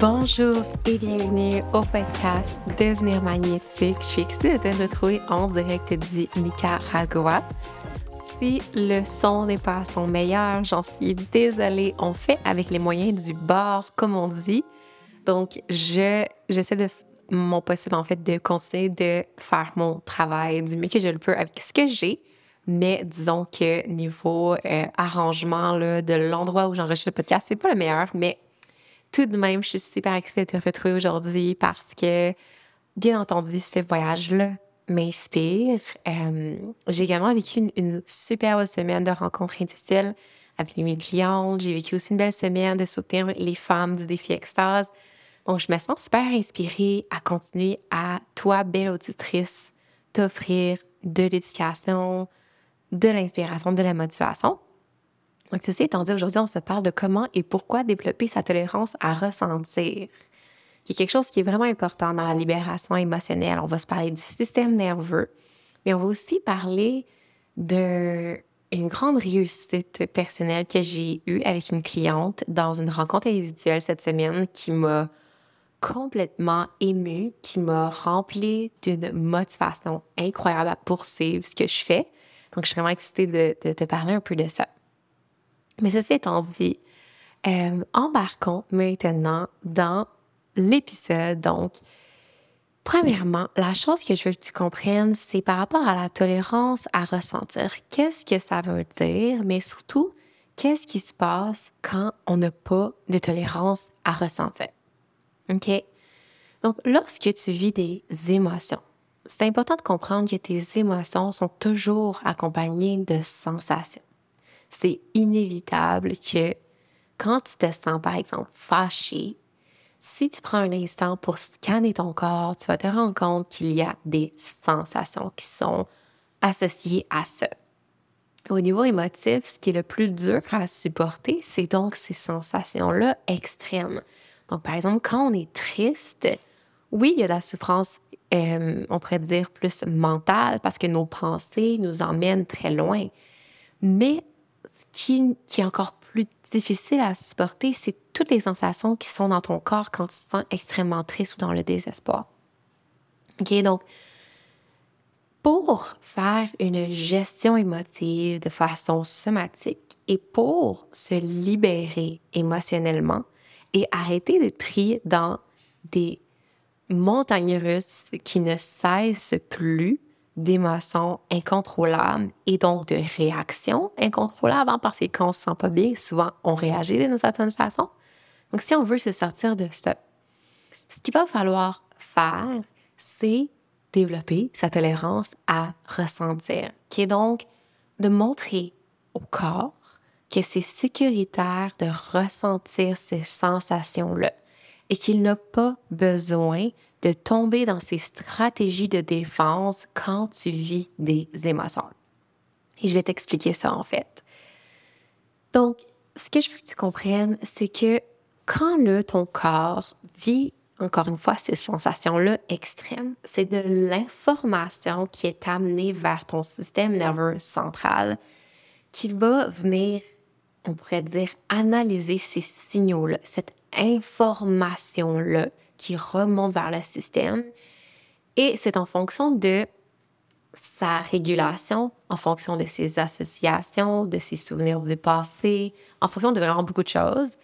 Bonjour et bienvenue au podcast Devenir magnétique. Je suis excitée de te retrouver en direct du Nicaragua. Si le son n'est pas à son meilleur, j'en suis désolée. On fait avec les moyens du bord, comme on dit. Donc, je, j'essaie de mon possible, en fait, de continuer de faire mon travail du mieux que je le peux avec ce que j'ai. Mais disons que niveau euh, arrangement là, de l'endroit où j'enregistre le podcast, c'est pas le meilleur, mais tout de même, je suis super excitée de te retrouver aujourd'hui parce que, bien entendu, ce voyage-là m'inspire. Euh, j'ai également vécu une, superbe semaine de rencontres individuelles avec mes clientes. J'ai vécu aussi une belle semaine de soutenir les femmes du défi Extase. Donc, je me sens super inspirée à continuer à, toi, belle auditrice, t'offrir de l'éducation, de l'inspiration, de la motivation. Donc, ceci étant dit, aujourd'hui, on se parle de comment et pourquoi développer sa tolérance à ressentir, qui est quelque chose qui est vraiment important dans la libération émotionnelle. On va se parler du système nerveux, mais on va aussi parler de une grande réussite personnelle que j'ai eue avec une cliente dans une rencontre individuelle cette semaine qui m'a complètement émue, qui m'a rempli d'une motivation incroyable à poursuivre ce que je fais. Donc, je suis vraiment excitée de, te parler un peu de ça. Mais ceci étant dit, euh, embarquons maintenant dans l'épisode. Donc, premièrement, la chose que je veux que tu comprennes, c'est par rapport à la tolérance à ressentir. Qu'est-ce que ça veut dire, mais surtout, qu'est-ce qui se passe quand on n'a pas de tolérance à ressentir? OK? Donc, lorsque tu vis des émotions, c'est important de comprendre que tes émotions sont toujours accompagnées de sensations. C'est inévitable que quand tu te sens, par exemple, fâché, si tu prends un instant pour scanner ton corps, tu vas te rendre compte qu'il y a des sensations qui sont associées à ça. Au niveau émotif, ce qui est le plus dur à supporter, c'est donc ces sensations-là extrêmes. Donc, par exemple, quand on est triste, oui, il y a de la souffrance, euh, on pourrait dire plus mentale, parce que nos pensées nous emmènent très loin. Mais ce qui, qui est encore plus difficile à supporter, c'est toutes les sensations qui sont dans ton corps quand tu te sens extrêmement triste ou dans le désespoir. OK, donc, pour faire une gestion émotive de façon somatique et pour se libérer émotionnellement, et arrêter d'être pris dans des montagnes russes qui ne cessent plus d'émotions incontrôlables et donc de réactions incontrôlables hein, parce que quand on se sent pas bien, souvent on réagit d'une certaine façon. Donc si on veut se sortir de ça, ce qu'il va falloir faire, c'est développer sa tolérance à ressentir, qui est donc de montrer au corps que c'est sécuritaire de ressentir ces sensations-là et qu'il n'a pas besoin de tomber dans ces stratégies de défense quand tu vis des émotions. Et je vais t'expliquer ça en fait. Donc, ce que je veux que tu comprennes, c'est que quand le, ton corps vit, encore une fois, ces sensations-là extrêmes, c'est de l'information qui est amenée vers ton système nerveux central qui va venir on pourrait dire, analyser ces signaux-là, cette information-là qui remonte vers le système. Et c'est en fonction de sa régulation, en fonction de ses associations, de ses souvenirs du passé, en fonction de vraiment beaucoup de choses,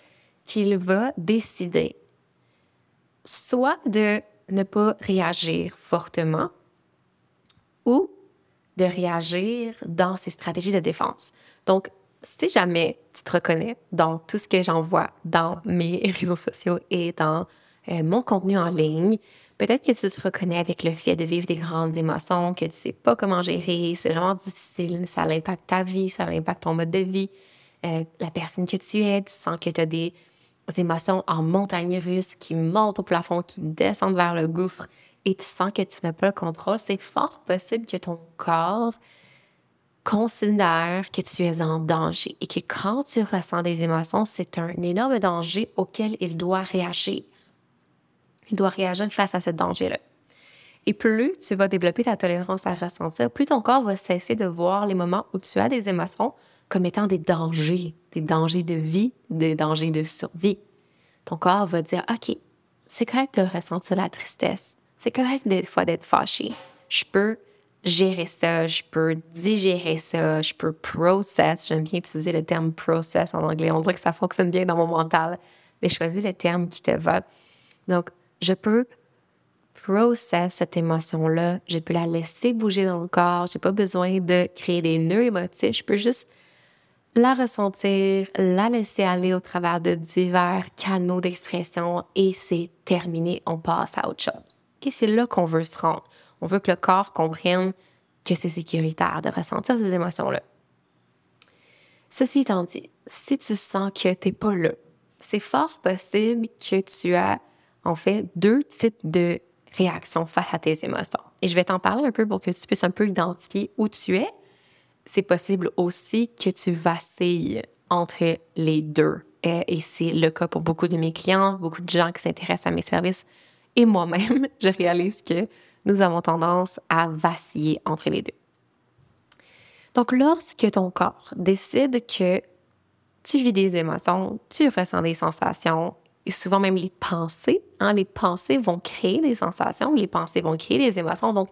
qu'il va décider soit de ne pas réagir fortement ou de réagir dans ces stratégies de défense. Donc, si jamais tu te reconnais dans tout ce que j'envoie dans mes réseaux sociaux et dans euh, mon contenu en ligne, peut-être que tu te reconnais avec le fait de vivre des grandes émotions, que tu sais pas comment gérer, c'est vraiment difficile, ça impacte ta vie, ça impacte ton mode de vie, euh, la personne que tu es, tu sens que tu as des émotions en montagne russe qui montent au plafond, qui descendent vers le gouffre et tu sens que tu n'as pas le contrôle, c'est fort possible que ton corps considère que tu es en danger et que quand tu ressens des émotions, c'est un énorme danger auquel il doit réagir. Il doit réagir face à ce danger-là. Et plus tu vas développer ta tolérance à ressentir, plus ton corps va cesser de voir les moments où tu as des émotions comme étant des dangers, des dangers de vie, des dangers de survie. Ton corps va dire, OK, c'est correct de ressentir la tristesse. C'est correct des fois d'être fâché. Je peux gérer ça, je peux digérer ça, je peux process. J'aime bien utiliser le terme process en anglais. On dirait que ça fonctionne bien dans mon mental, mais choisis le terme qui te va. Donc, je peux process cette émotion-là, je peux la laisser bouger dans le corps, j'ai pas besoin de créer des nœuds émotifs, je peux juste la ressentir, la laisser aller au travers de divers canaux d'expression et c'est terminé, on passe à autre chose. c'est là qu'on veut se rendre. On veut que le corps comprenne que c'est sécuritaire de ressentir ces émotions-là. Ceci étant dit, si tu sens que tu n'es pas là, c'est fort possible que tu as en fait deux types de réactions face à tes émotions. Et je vais t'en parler un peu pour que tu puisses un peu identifier où tu es. C'est possible aussi que tu vacilles entre les deux. Et c'est le cas pour beaucoup de mes clients, beaucoup de gens qui s'intéressent à mes services. Et moi-même, je réalise que nous avons tendance à vaciller entre les deux. Donc, lorsque ton corps décide que tu vis des émotions, tu ressens des sensations, et souvent même les pensées, hein, les pensées vont créer des sensations, les pensées vont créer des émotions. Donc,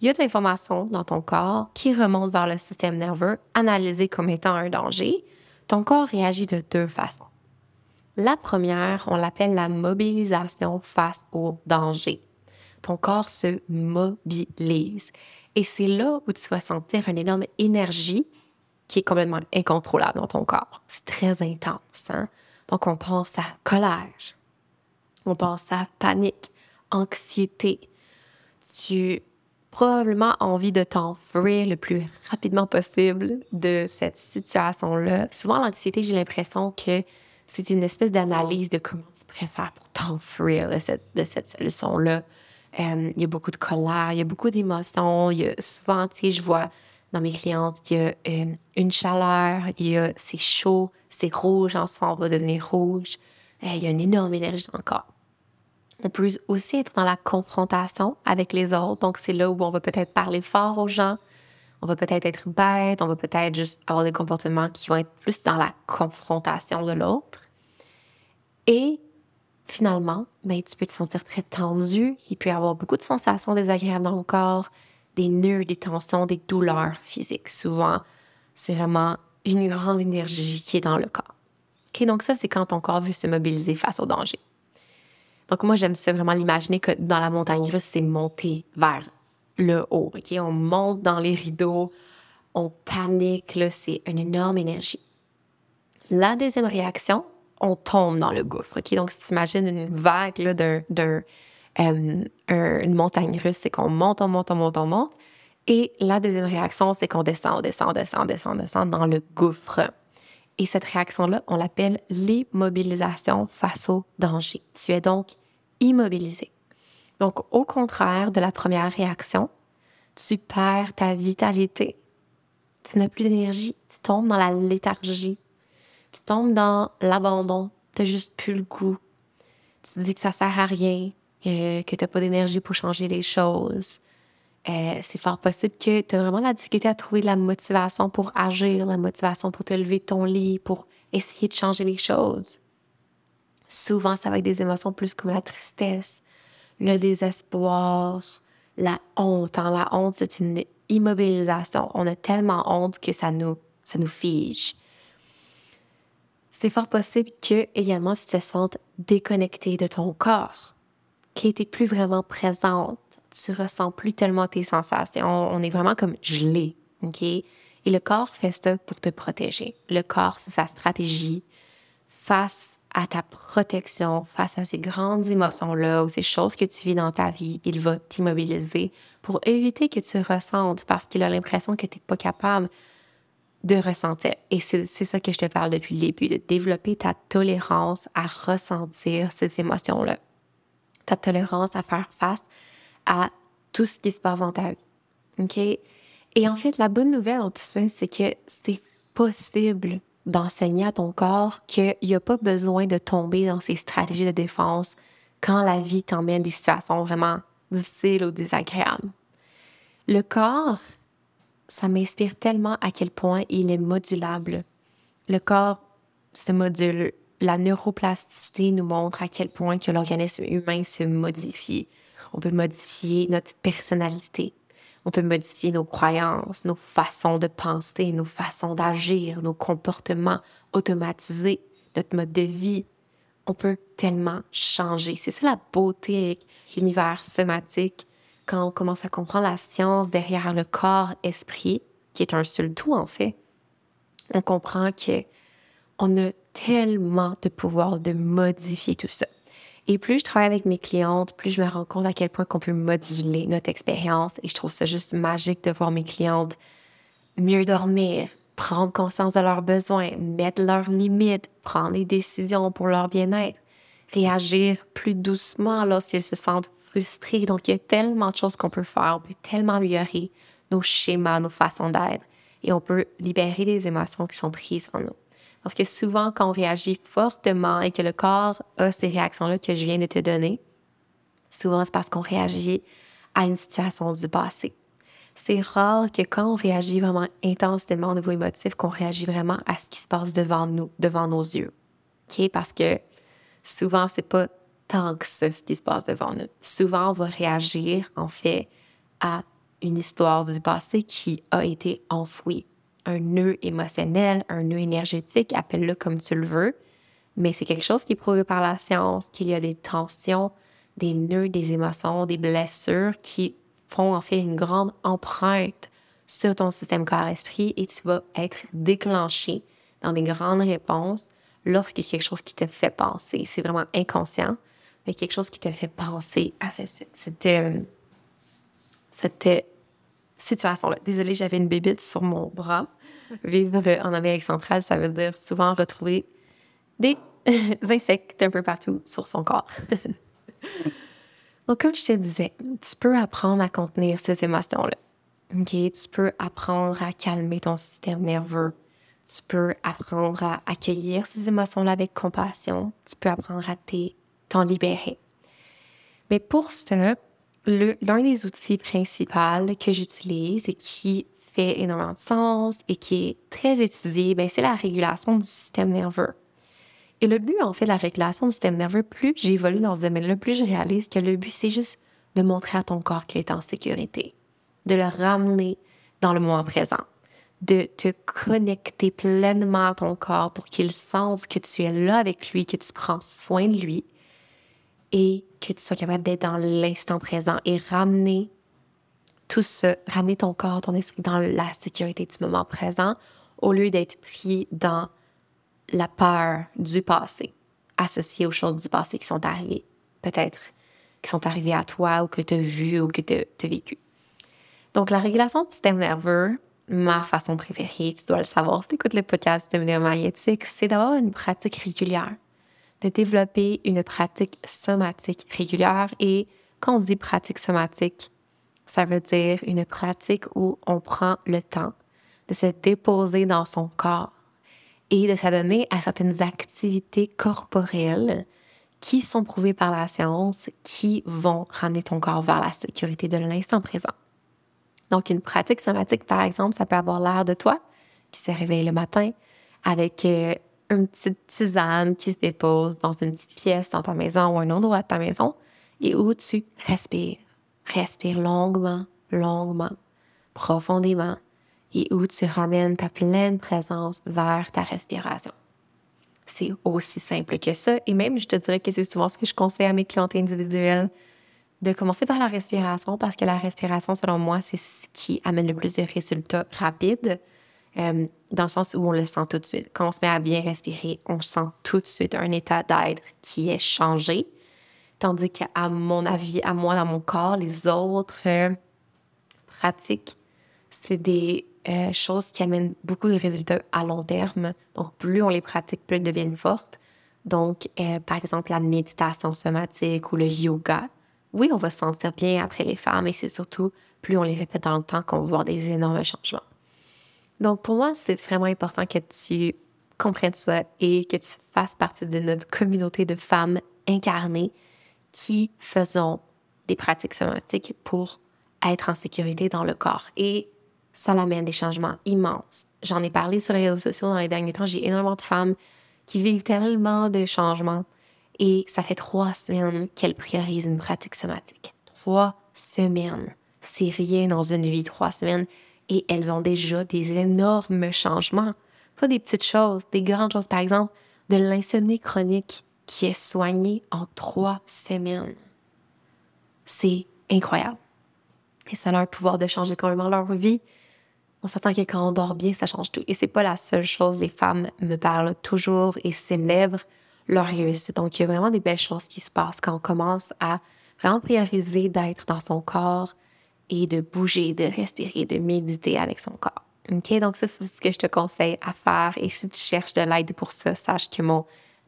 il y a de l'information dans ton corps qui remonte vers le système nerveux, analysé comme étant un danger. Ton corps réagit de deux façons. La première, on l'appelle la mobilisation face au danger ton corps se mobilise. Et c'est là où tu vas sentir une énorme énergie qui est complètement incontrôlable dans ton corps. C'est très intense. Hein? Donc, on pense à colère, on pense à panique, anxiété. Tu probablement envie de t'enfuir le plus rapidement possible de cette situation-là. Souvent, l'anxiété, j'ai l'impression que c'est une espèce d'analyse de comment tu préfères pour t'enfuir de cette, de cette solution-là. Euh, il y a beaucoup de colère, il y a beaucoup d'émotions. Il y a souvent, tu sais, je vois dans mes clientes, il y a euh, une chaleur, il y a c'est chaud, c'est rouge, en on va devenir rouge. Euh, il y a une énorme énergie dans le corps. On peut aussi être dans la confrontation avec les autres. Donc, c'est là où on va peut-être parler fort aux gens. On va peut-être être bête. On va peut-être juste avoir des comportements qui vont être plus dans la confrontation de l'autre. Et finalement, ben, tu peux te sentir très tendu. Il peut y avoir beaucoup de sensations désagréables dans le corps, des nœuds, des tensions, des douleurs physiques. Souvent, c'est vraiment une grande énergie qui est dans le corps. OK, donc ça, c'est quand ton corps veut se mobiliser face au danger. Donc moi, j'aime ça vraiment l'imaginer que dans la montagne russe, c'est monter vers le haut. OK, on monte dans les rideaux, on panique, c'est une énorme énergie. La deuxième réaction, on tombe dans le gouffre. OK? Donc, si tu imagines une vague d'un, d'un, euh, montagne russe, c'est qu'on monte, on monte, on monte, on monte. Et la deuxième réaction, c'est qu'on descend, on descend, on descend, on descend, on descend dans le gouffre. Et cette réaction-là, on l'appelle l'immobilisation face au danger. Tu es donc immobilisé. Donc, au contraire de la première réaction, tu perds ta vitalité. Tu n'as plus d'énergie. Tu tombes dans la léthargie tu tombes dans l'abandon, tu n'as juste plus le goût. Tu te dis que ça sert à rien, euh, que tu n'as pas d'énergie pour changer les choses. Euh, c'est fort possible que tu as vraiment la difficulté à trouver la motivation pour agir, la motivation pour te lever ton lit, pour essayer de changer les choses. Souvent, ça va être des émotions plus comme la tristesse, le désespoir, la honte. Hein. La honte, c'est une immobilisation. On a tellement honte que ça nous, ça nous fige c'est fort possible que également tu te sentes déconnecté de ton corps, qui n'était plus vraiment présente. tu ressens plus tellement tes sensations. On est vraiment comme gelé, OK? Et le corps fait ça pour te protéger. Le corps, c'est sa stratégie face à ta protection, face à ces grandes émotions-là ou ces choses que tu vis dans ta vie. Il va t'immobiliser pour éviter que tu ressentes parce qu'il a l'impression que tu n'es pas capable de ressentir. Et c'est ça que je te parle depuis le début, de développer ta tolérance à ressentir ces émotions-là. Ta tolérance à faire face à tout ce qui se passe dans ta vie. OK? Et en fait, la bonne nouvelle en tout ça, c'est que c'est possible d'enseigner à ton corps qu'il n'y a pas besoin de tomber dans ces stratégies de défense quand la vie t'emmène des situations vraiment difficiles ou désagréables. Le corps ça m'inspire tellement à quel point il est modulable. Le corps se module. La neuroplasticité nous montre à quel point que l'organisme humain se modifie. On peut modifier notre personnalité. On peut modifier nos croyances, nos façons de penser, nos façons d'agir, nos comportements automatisés, notre mode de vie. On peut tellement changer. C'est ça la beauté avec l'univers somatique quand on commence à comprendre la science derrière le corps-esprit, qui est un seul tout en fait, on comprend que on a tellement de pouvoir de modifier tout ça. Et plus je travaille avec mes clientes, plus je me rends compte à quel point qu'on peut moduler notre expérience. Et je trouve ça juste magique de voir mes clientes mieux dormir, prendre conscience de leurs besoins, mettre leurs limites, prendre des décisions pour leur bien-être, réagir plus doucement lorsqu'ils se sentent donc, il y a tellement de choses qu'on peut faire. On peut tellement améliorer nos schémas, nos façons d'être. Et on peut libérer des émotions qui sont prises en nous. Parce que souvent, quand on réagit fortement et que le corps a ces réactions-là que je viens de te donner, souvent c'est parce qu'on réagit à une situation du passé. C'est rare que quand on réagit vraiment intensément au niveau émotif, qu'on réagit vraiment à ce qui se passe devant nous, devant nos yeux. OK? Parce que souvent, c'est pas tant que ça, ce qui se passe devant nous. Souvent, on va réagir, en fait, à une histoire du passé qui a été enfouie. Un nœud émotionnel, un nœud énergétique, appelle-le comme tu le veux, mais c'est quelque chose qui est prouvé par la science, qu'il y a des tensions, des nœuds, des émotions, des blessures qui font en fait une grande empreinte sur ton système corps-esprit et tu vas être déclenché dans des grandes réponses lorsqu'il y a quelque chose qui te fait penser. C'est vraiment inconscient mais quelque chose qui te fait penser à cette, euh, cette, situation-là. Désolée, j'avais une bébite sur mon bras. Vivre en Amérique centrale, ça veut dire souvent retrouver des insectes un peu partout sur son corps. Donc, comme je te disais, tu peux apprendre à contenir ces émotions-là. OK? Tu peux apprendre à calmer ton système nerveux. Tu peux apprendre à accueillir ces émotions-là avec compassion. Tu peux apprendre à t'aimer t'en libérer. Mais pour ça, l'un des outils principaux que j'utilise et qui fait énormément de sens et qui est très étudié, ben, c'est la régulation du système nerveux. Et le but, en fait, de la régulation du système nerveux, plus j'évolue dans ce domaine-là, plus je réalise que le but, c'est juste de montrer à ton corps qu'il est en sécurité, de le ramener dans le moment présent, de te connecter pleinement à ton corps pour qu'il sente que tu es là avec lui, que tu prends soin de lui, et que tu sois capable d'être dans l'instant présent et ramener tout ça, ramener ton corps, ton esprit dans la sécurité du moment présent au lieu d'être pris dans la peur du passé, associée aux choses du passé qui sont arrivées, peut-être qui sont arrivées à toi ou que tu as vu ou que tu as vécu. Donc, la régulation du système nerveux, ma façon préférée, tu dois le savoir si tu écoutes le podcast Système magnétique, c'est d'avoir une pratique régulière de développer une pratique somatique régulière. Et quand on dit pratique somatique, ça veut dire une pratique où on prend le temps de se déposer dans son corps et de s'adonner à certaines activités corporelles qui sont prouvées par la science, qui vont ramener ton corps vers la sécurité de l'instant présent. Donc, une pratique somatique, par exemple, ça peut avoir l'air de toi qui se réveille le matin avec euh, une petite tisane qui se dépose dans une petite pièce dans ta maison ou un endroit de ta maison et où tu respires. Respire longuement, longuement, profondément et où tu ramènes ta pleine présence vers ta respiration. C'est aussi simple que ça et même je te dirais que c'est souvent ce que je conseille à mes clientes individuelles de commencer par la respiration parce que la respiration, selon moi, c'est ce qui amène le plus de résultats rapides, euh, dans le sens où on le sent tout de suite. Quand on se met à bien respirer, on sent tout de suite un état d'être qui est changé. Tandis qu'à mon avis, à moi, dans mon corps, les autres euh, pratiques, c'est des euh, choses qui amènent beaucoup de résultats à long terme. Donc, plus on les pratique, plus elles deviennent fortes. Donc, par exemple, la méditation somatique ou le yoga, oui, on va se sentir bien après les femmes, et c'est surtout plus on les répète dans le temps qu'on va voir des énormes changements. Donc, pour moi, c'est vraiment important que tu comprennes ça et que tu fasses partie de notre communauté de femmes incarnées qui faisons des pratiques somatiques pour être en sécurité dans le corps. Et ça l'amène des changements immenses. J'en ai parlé sur les réseaux sociaux dans les derniers temps. J'ai énormément de femmes qui vivent tellement de changements et ça fait trois semaines qu'elle priorise une pratique somatique. Trois semaines. C'est rien dans une vie, trois semaines. Et elles ont déjà des énormes changements. Pas des petites choses, des grandes choses. Par exemple, de l'insomnie chronique qui est soignée en trois semaines. C'est incroyable. Et ça a le pouvoir de changer complètement leur vie. On s'attend que quand on dort bien, ça change tout. Et c'est pas la seule chose. Les femmes me parlent toujours et célèbrent leur réussite. Donc, il y a vraiment des belles choses qui se passent quand on commence à vraiment prioriser d'être dans son corps et de bouger, de respirer, de méditer avec son corps. OK? Donc, ça, c'est ce que je te conseille à faire. Et si tu cherches de l'aide pour ça, sache que mon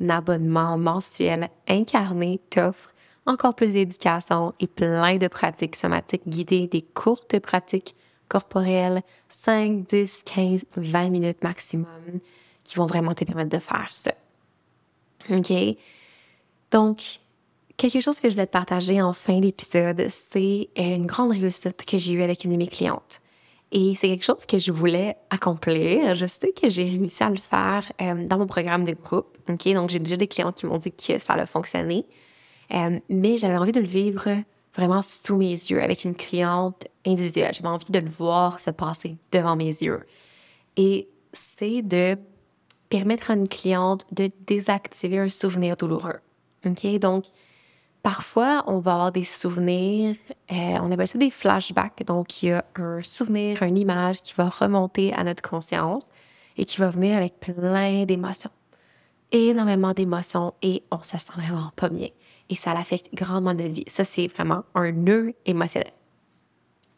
abonnement mensuel incarné t'offre encore plus d'éducation et plein de pratiques somatiques guidées, des courtes pratiques corporelles, 5, 10, 15, 20 minutes maximum, qui vont vraiment te permettre de faire ça. OK? Donc, quelque chose que je voulais te partager en fin d'épisode, c'est une grande réussite que j'ai eue avec une de mes clientes. Et c'est quelque chose que je voulais accomplir. Je sais que j'ai réussi à le faire euh, dans mon programme de groupe. OK? Donc, j'ai déjà des clients qui m'ont dit que ça a fonctionné. Euh, mais j'avais envie de le vivre vraiment sous mes yeux avec une cliente individuelle. J'avais envie de le voir se passer devant mes yeux. Et c'est de permettre à une cliente de désactiver un souvenir douloureux. OK? Donc, parfois, on va avoir des souvenirs, euh, on appelle ça des flashbacks. Donc, il y a un souvenir, une image qui va remonter à notre conscience et qui va venir avec plein d'émotions. Énormément d'émotions et on se sent vraiment pas bien. Et ça l'affecte grandement notre vie. Ça, c'est vraiment un nœud émotionnel.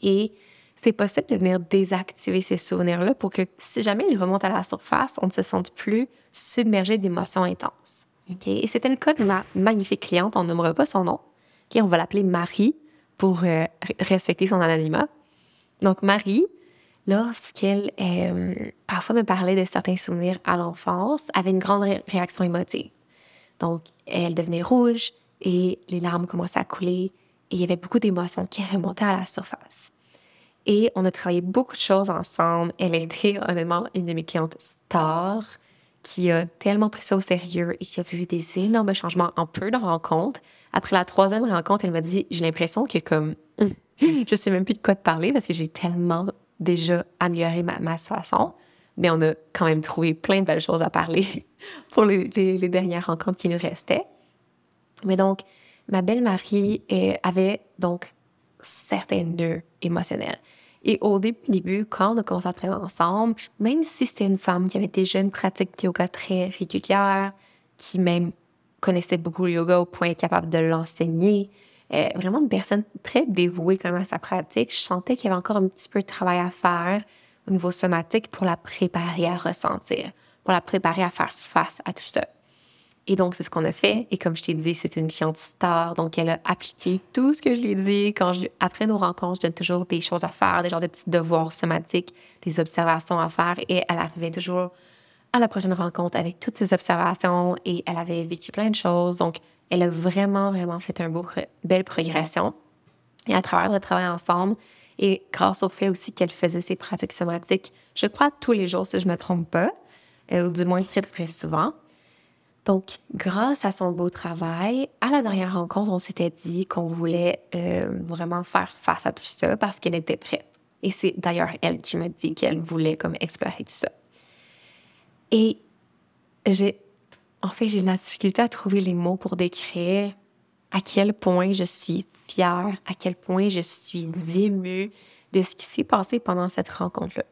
Et c'est possible de venir désactiver ces souvenirs-là pour que si jamais ils remontent à la surface, on ne se sente plus submergé d'émotions intenses. Et c'était le cas de ma magnifique cliente, on nommera pas son nom. On va l'appeler Marie pour euh, respecter son anonymat. Donc Marie, lorsqu'elle euh, parfois me parlait de certains souvenirs à l'enfance, avait une grande réaction émotive. Donc elle devenait rouge et les larmes commençaient à couler et il y avait beaucoup d'émotions qui remontaient à la surface. Et on a travaillé beaucoup de choses ensemble. Elle été honnêtement une de mes clientes stars qui a tellement pris ça au sérieux et qui a vu des énormes changements en peu de rencontres. Après la troisième rencontre, elle m'a dit J'ai l'impression que, comme, je sais même plus de quoi te parler parce que j'ai tellement déjà amélioré ma, façon. Mais on a quand même trouvé plein de belles choses à parler pour les, les, dernières rencontres qui nous restaient. Mais donc, ma belle Marie euh, avait donc certains nœuds émotionnels. Et au début, quand on a commencé à travailler ensemble, même si c'était une femme qui avait déjà une pratique de yoga très régulière, qui même connaissait beaucoup le yoga au point capable de l'enseigner, euh, vraiment une personne très dévouée quand à sa pratique, je sentais qu'il y avait encore un petit peu de travail à faire au niveau somatique pour la préparer à ressentir, pour la préparer à faire face à tout ça. Et donc, c'est ce qu'on a fait. Et comme je t'ai dit, c'est une cliente star. Donc, elle a appliqué tout ce que je lui ai dit. Quand après nos rencontres, je donne toujours des choses à faire, des genres de petits devoirs somatiques, des observations à faire. Et elle arrivait toujours à la prochaine rencontre avec toutes ces observations et elle avait vécu plein de choses. Donc, elle a vraiment, vraiment fait un beau, belle progression. Et à travers le travail ensemble, et grâce au fait aussi qu'elle faisait ses pratiques somatiques, je crois tous les jours, si je ne me trompe pas, euh, ou du moins très, très souvent, donc, grâce à son beau travail, à la dernière rencontre, on s'était dit qu'on voulait euh, vraiment faire face à tout ça parce qu'elle était prête. Et c'est d'ailleurs elle qui m'a dit qu'elle voulait comme explorer tout ça. Et j'ai, en fait, j'ai de la difficulté à trouver les mots pour décrire à quel point je suis fière, à quel point je suis émue de ce qui s'est passé pendant cette rencontre-là.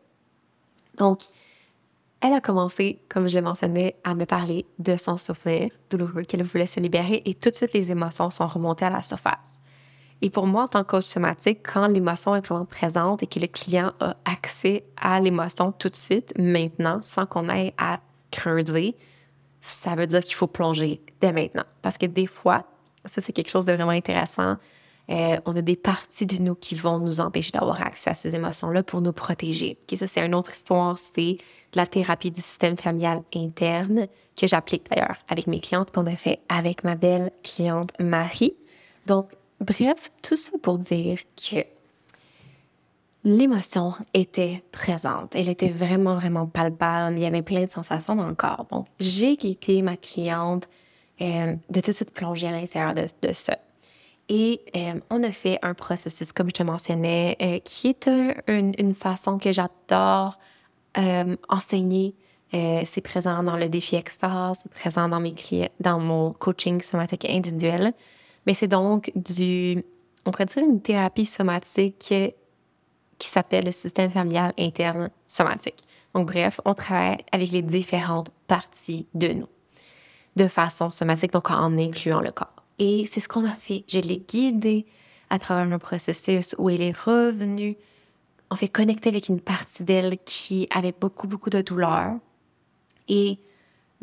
Donc, elle a commencé, comme je l'ai mentionné, à me parler de son souffle douloureux qu'elle voulait se libérer et tout de suite les émotions sont remontées à la surface. Et pour moi, en tant que coach somatique, quand l'émotion est vraiment présente et que le client a accès à l'émotion tout de suite, maintenant, sans qu'on aille à creuser, ça veut dire qu'il faut plonger dès maintenant. Parce que des fois, ça c'est quelque chose de vraiment intéressant, euh, on a des parties de nous qui vont nous empêcher d'avoir accès à ces émotions-là pour nous protéger. Okay, ça, c'est une autre histoire. C'est la thérapie du système familial interne que j'applique d'ailleurs avec mes clientes, qu'on a fait avec ma belle cliente Marie. Donc, bref, tout ça pour dire que l'émotion était présente. Elle était vraiment, vraiment palpable. Il y avait plein de sensations dans le corps. Donc, j'ai quitté ma cliente euh, de tout de suite plonger à l'intérieur de, de ça. Et euh, on a fait un processus, comme je te mentionnais, euh, qui est une, façon que j'adore euh, enseigner. c'est présent dans le défi extase, c'est présent dans mes clients, dans mon coaching somatique individuel. Mais c'est donc du, on pourrait dire une thérapie somatique qui s'appelle le système familial interne somatique. Donc bref, on travaille avec les différentes parties de nous de façon somatique, donc en incluant le corps. Et c'est ce qu'on a fait. Je l'ai guidée à travers le processus où elle est revenue, en fait, connecter avec une partie d'elle qui avait beaucoup, beaucoup de douleur. Et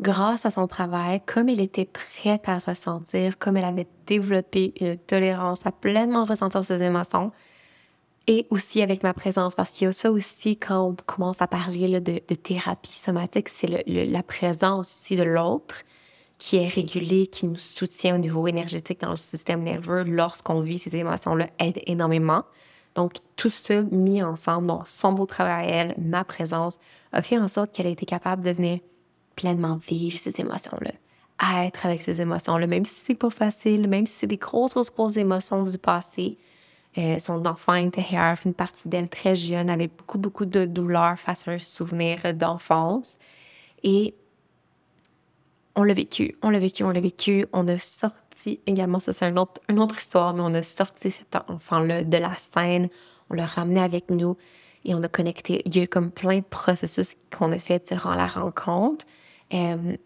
grâce à son travail, comme elle était prête à ressentir, comme elle avait développé une tolérance à pleinement ressentir ses émotions, et aussi avec ma présence, parce qu'il y a ça aussi quand on commence à parler de, thérapie somatique, c'est la présence aussi de l'autre qui est régulé, qui nous soutient au niveau énergétique dans le système nerveux lorsqu'on vit ces émotions-là aide énormément. Donc, tout ça mis ensemble, donc son beau travail à elle, ma présence, a fait en sorte qu'elle a été capable de venir pleinement vivre ces émotions-là, être avec ces émotions-là, même si c'est pas facile, même si c'est des grosses, grosses, grosses émotions du passé. Euh, son enfant intérieur, une partie d'elle très jeune, avait beaucoup, beaucoup de douleur face à un souvenir d'enfance. Et on l'a vécu, on l'a vécu, on l'a vécu. On a sorti également, ça c'est une autre, une autre histoire, mais on a sorti cet enfant-là de la scène, on l'a ramené avec nous et on a connecté. Il y a eu comme plein de processus qu'on a fait durant la rencontre euh,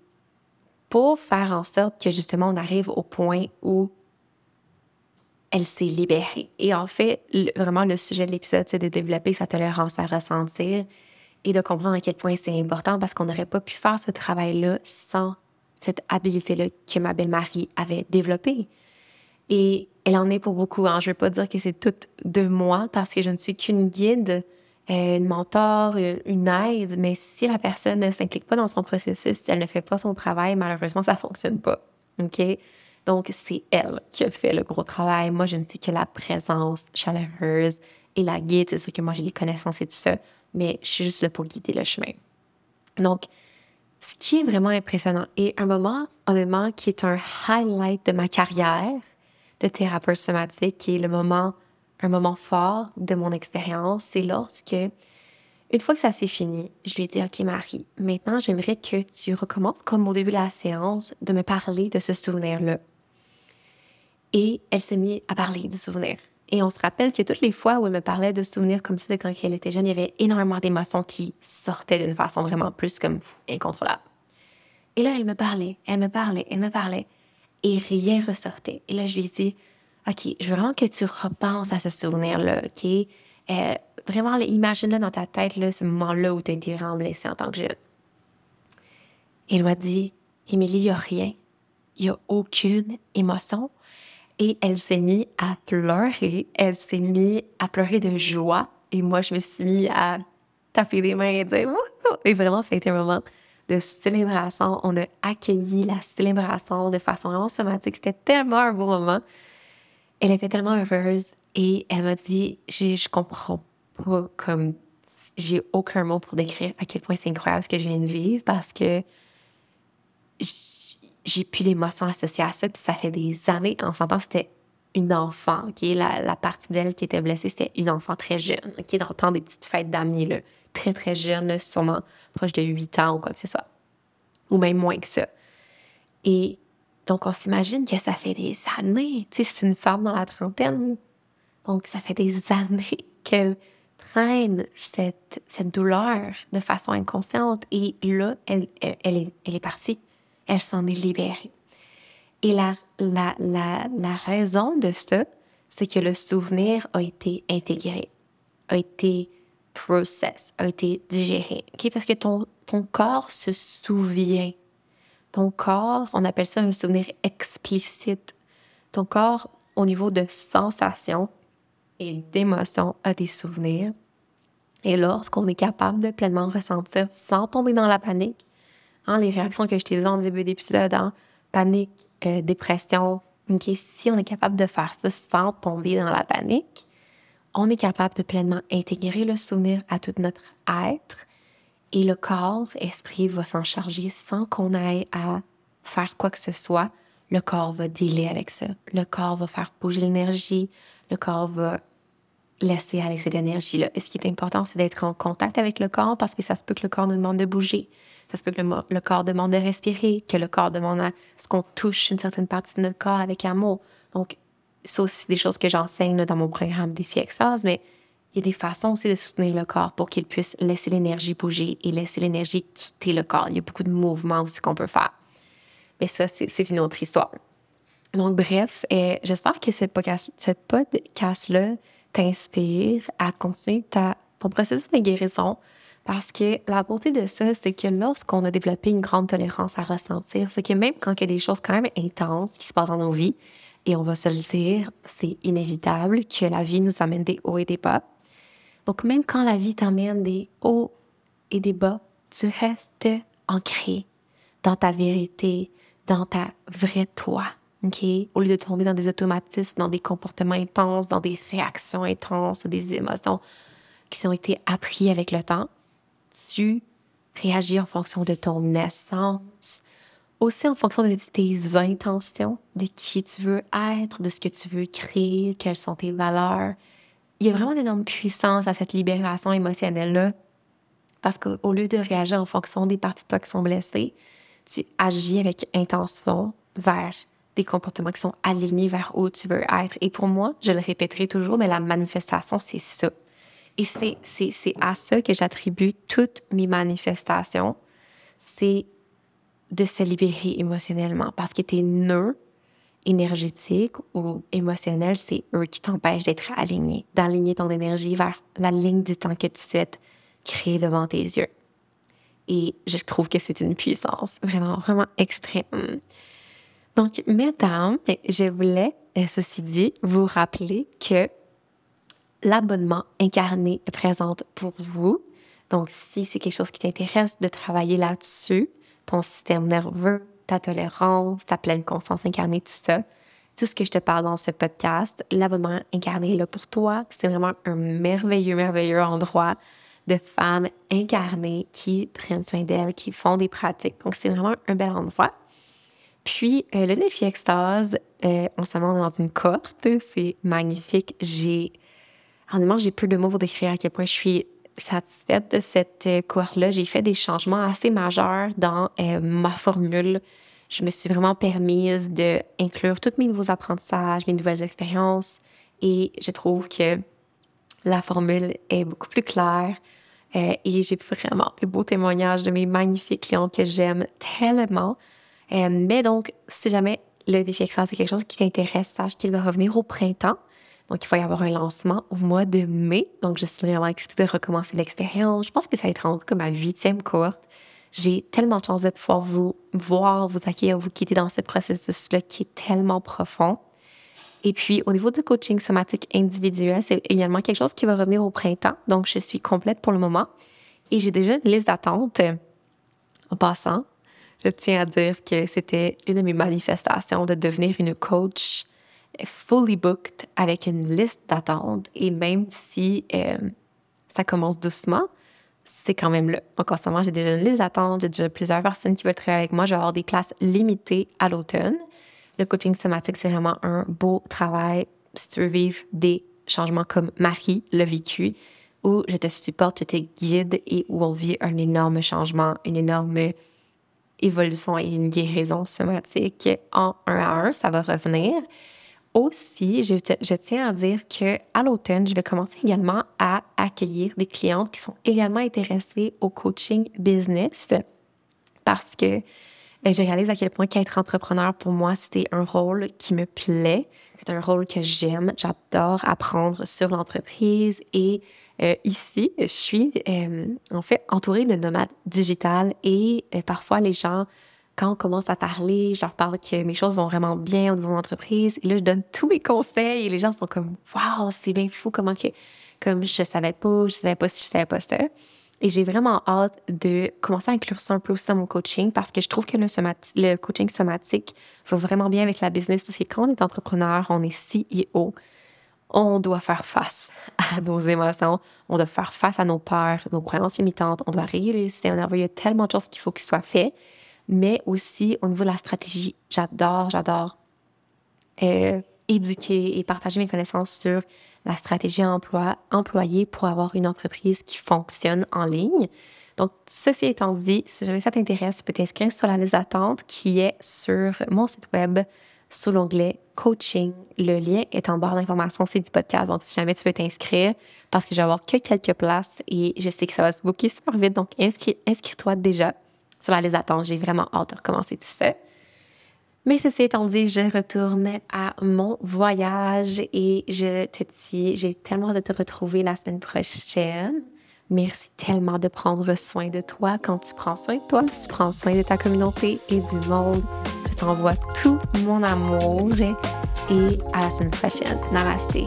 pour faire en sorte que justement on arrive au point où elle s'est libérée. Et en fait, vraiment, le sujet de l'épisode, c'est de développer sa tolérance à ressentir et de comprendre à quel point c'est important parce qu'on n'aurait pas pu faire ce travail-là sans cette habileté-là que ma belle-Marie avait développée. Et elle en est pour beaucoup. Hein. Je ne veux pas dire que c'est tout de moi parce que je ne suis qu'une guide, euh, une mentor, une aide, mais si la personne ne s'implique pas dans son processus, si elle ne fait pas son travail, malheureusement, ça ne fonctionne pas. OK? Donc, c'est elle qui a fait le gros travail. Moi, je ne suis que la présence chaleureuse et la guide. C'est sûr que moi, j'ai les connaissances et tout ça, mais je suis juste là pour guider le chemin. Donc, ce qui est vraiment impressionnant et un moment, honnêtement, qui est un highlight de ma carrière de thérapeute somatique, qui est le moment, un moment fort de mon expérience, c'est lorsque, une fois que ça s'est fini, je lui ai dit, OK, Marie, maintenant, j'aimerais que tu recommences, comme au début de la séance, de me parler de ce souvenir-là. Et elle s'est mise à parler du souvenir. Et on se rappelle que toutes les fois où elle me parlait de souvenirs comme ça de quand elle était jeune, il y avait énormément d'émotions qui sortaient d'une façon vraiment plus comme incontrôlable. Et là, elle me parlait, elle me parlait, elle me parlait. Et rien ressortait. Et là, je lui ai dit, OK, je veux vraiment que tu repenses à ce souvenir-là, OK? Euh, vraiment, imagine-le dans ta tête, là, ce moment-là où tu as été vraiment blessée en tant que jeune. Et elle m'a dit, Émilie, il n'y a rien. Il n'y a aucune émotion et elle s'est mise à pleurer. Elle s'est mise à pleurer de joie. Et moi, je me suis mise à taper des mains et dire Wouh! Et vraiment, ça a été un moment de célébration. On a accueilli la célébration de façon vraiment somatique. C'était tellement un beau moment. Elle était tellement heureuse et elle m'a dit Je, je comprends pas comme j'ai aucun mot pour décrire à quel point c'est incroyable ce que je viens de vivre parce que j'ai plus d'émotions associées à ça. Puis ça fait des années, en s'entend, c'était une enfant, est la, la, partie d'elle qui était blessée, c'était une enfant très jeune, est dans le temps des petites fêtes d'amis, très très jeune, sûrement proche de 8 ans ou quoi que ce soit, ou même moins que ça. Et Donc, on s'imagine que ça fait des années. Tu sais, c'est une femme dans la trentaine. Donc, ça fait des années qu'elle traîne cette, cette douleur de façon inconsciente. Et là, elle, elle, est, elle est partie. Elle s'en est libérée. Et la, la, la, la raison de ça, c'est que le souvenir a été intégré, a été process, a été digéré. OK? Parce que ton, ton corps se souvient. Ton corps, on appelle ça un souvenir explicite. Ton corps, au niveau de sensations et d'émotions, a des souvenirs. Et lorsqu'on est capable de pleinement ressentir sans tomber dans la panique, hein, les réactions que je t'ai dit en début d'épisode, hein, panique, euh, dépression, ok, si on est capable de faire ça sans tomber dans la panique, on est capable de pleinement intégrer le souvenir à tout notre être et le corps, esprit va s'en charger sans qu'on aille à faire quoi que ce soit. Le corps va dealer avec ça. Le corps va faire bouger l'énergie. Le corps va laisser aller cette énergie-là. Et ce qui est important, c'est d'être en contact avec le corps parce que ça se peut que le corps nous demande de bouger. Ça se peut que le, corps demande de respirer, que le corps demande à ce qu'on touche une certaine partie de notre corps avec amour. Donc, ça aussi, c'est des choses que j'enseigne dans mon programme Défi Extase, mais il y a des façons aussi de soutenir le corps pour qu'il puisse laisser l'énergie bouger et laisser l'énergie quitter le corps. Il y a beaucoup de mouvements aussi qu'on peut faire. Mais ça, c'est une autre histoire. Donc, bref, euh, j'espère que cette podcast-là t'inspire à continuer ton processus de guérison parce que la beauté de ça, c'est que lorsqu'on a développé une grande tolérance à ressentir, c'est que même quand il y a des choses quand même intenses qui se passent dans nos vies, et on va se le dire, c'est inévitable que la vie nous amène des hauts et des bas. Donc même quand la vie t'amène des hauts et des bas, tu restes ancré dans ta vérité, dans ta vraie toi. OK? Au lieu de tomber dans des automatismes, dans des comportements intenses, dans des réactions intenses, des émotions qui ont été appris avec le temps, tu réagis en fonction de ton essence, aussi en fonction de tes intentions, de qui tu veux être, de ce que tu veux créer, quelles sont tes valeurs. Il y a vraiment une énorme puissance à cette libération émotionnelle-là, parce qu'au lieu de réagir en fonction des parties de toi qui sont blessées, tu agis avec intention vers des comportements qui sont alignés vers où tu veux être. Et pour moi, je le répéterai toujours, mais la manifestation, c'est ça. Et c'est, à ça que j'attribue toutes mes manifestations. C'est de se libérer émotionnellement parce que tes nœuds énergétiques ou émotionnels, c'est eux qui t'empêchent d'être aligné, d'aligner ton énergie vers la ligne du temps que tu souhaites créer devant tes yeux. Et je trouve que c'est une puissance vraiment, vraiment extrême. Donc, mesdames, je voulais, euh, ceci dit, vous rappeler que l'abonnement incarné est présent pour vous. Donc, si c'est quelque chose qui t'intéresse de travailler là-dessus, ton système nerveux, ta tolérance, ta pleine conscience incarnée, tout ça, tout ce que je te parle dans ce podcast, l'abonnement incarné est là pour toi. C'est vraiment un merveilleux, merveilleux endroit de femmes incarnées qui prennent soin d'elles, qui font des pratiques. Donc, c'est vraiment un bel endroit. Puis, euh, le défi extase, euh, on se met dans une cohorte, c'est magnifique. J'ai honnêtement, j'ai peu de mots pour décrire à quel point je suis satisfaite de cette euh, cohorte-là. J'ai fait des changements assez majeurs dans euh, ma formule. Je me suis vraiment permise d'inclure tous mes nouveaux apprentissages, mes nouvelles expériences et je trouve que la formule est beaucoup plus claire. Euh, et j'ai vraiment de beaux témoignages de mes magnifiques clients que j'aime tellement. mais donc, si jamais le défi extra, c'est quelque chose qui t'intéresse, sache qu'il va revenir au printemps. Donc, il va y avoir un lancement au mois de mai. Donc, je suis vraiment excitée de recommencer l'expérience. Je pense que ça va être rendu comme ma huitième cohorte. J'ai tellement de chance de pouvoir vous voir, vous accueillir, vous quitter dans ce processus-là qui est tellement profond. Et puis, au niveau du coaching somatique individuel, c'est également quelque chose qui va revenir au printemps. Donc, je suis complète pour le moment. Et j'ai déjà une liste d'attente. En passant, je tiens à dire que c'était une de mes manifestations de devenir une coach fully booked avec une liste d'attente et même si euh, ça commence doucement, c'est quand même là. Donc, en ce j'ai déjà une liste d'attente, j'ai déjà plusieurs personnes qui veulent travailler avec moi. Je vais avoir des places limitées à l'automne. Le coaching somatique, c'est vraiment un beau travail si tu veux des changements comme Marie l'a vécu, où je te supporte, je te guide et où on vit un énorme changement, une énorme évolution et une guérison somatique en un à un. Ça va revenir. Aussi, je, tiens à dire que à l'automne, je vais commencer également à accueillir des clientes qui sont également intéressées au coaching business parce que euh, je réalise à quel point qu'être entrepreneur pour moi, c'était un rôle qui me plaît. C'est un rôle que j'aime. J'adore apprendre sur l'entreprise et euh, ici, je suis euh, en fait entourée de nomades digitales et parfois les gens quand on commence à parler, je leur parle que mes choses vont vraiment bien au niveau de l'entreprise. Et là, je donne tous mes conseils et les gens sont comme, waouh, c'est bien fou comment que, comme je savais pas, je savais pas si je savais pas ça. Et j'ai vraiment hâte de commencer à inclure ça un peu aussi dans mon coaching parce que je trouve que le, le coaching somatique va vraiment bien avec la business parce que quand on est entrepreneur, on est CEO, on doit faire face à nos émotions, on doit faire face à nos peurs, nos croyances limitantes, on doit réguler le système nerveux. Il y a tellement de choses qu'il faut qu'il soit fait mais aussi au niveau de la stratégie. J'adore, j'adore euh, éduquer et partager mes connaissances sur la stratégie emploi, employée pour avoir une entreprise qui fonctionne en ligne. Donc, ceci étant dit, si jamais ça t'intéresse, tu peux t'inscrire sur la liste d'attente qui est sur mon site web sous l'onglet coaching. Le lien est en barre d'informations, c'est du podcast. Donc, si jamais tu veux t'inscrire, parce que je vais avoir que quelques places et je sais que ça va se booker super vite, donc inscris-toi déjà sur la liste d'attente. J'ai vraiment hâte de recommencer tout ça. Mais ceci étant dit, je retourne à mon voyage et je te dis, j'ai tellement hâte de te retrouver la semaine prochaine. Merci tellement de prendre soin de toi. Quand tu prends soin de toi, tu prends soin de ta communauté et du monde. Je t'envoie tout mon amour et à la semaine prochaine. Namaste.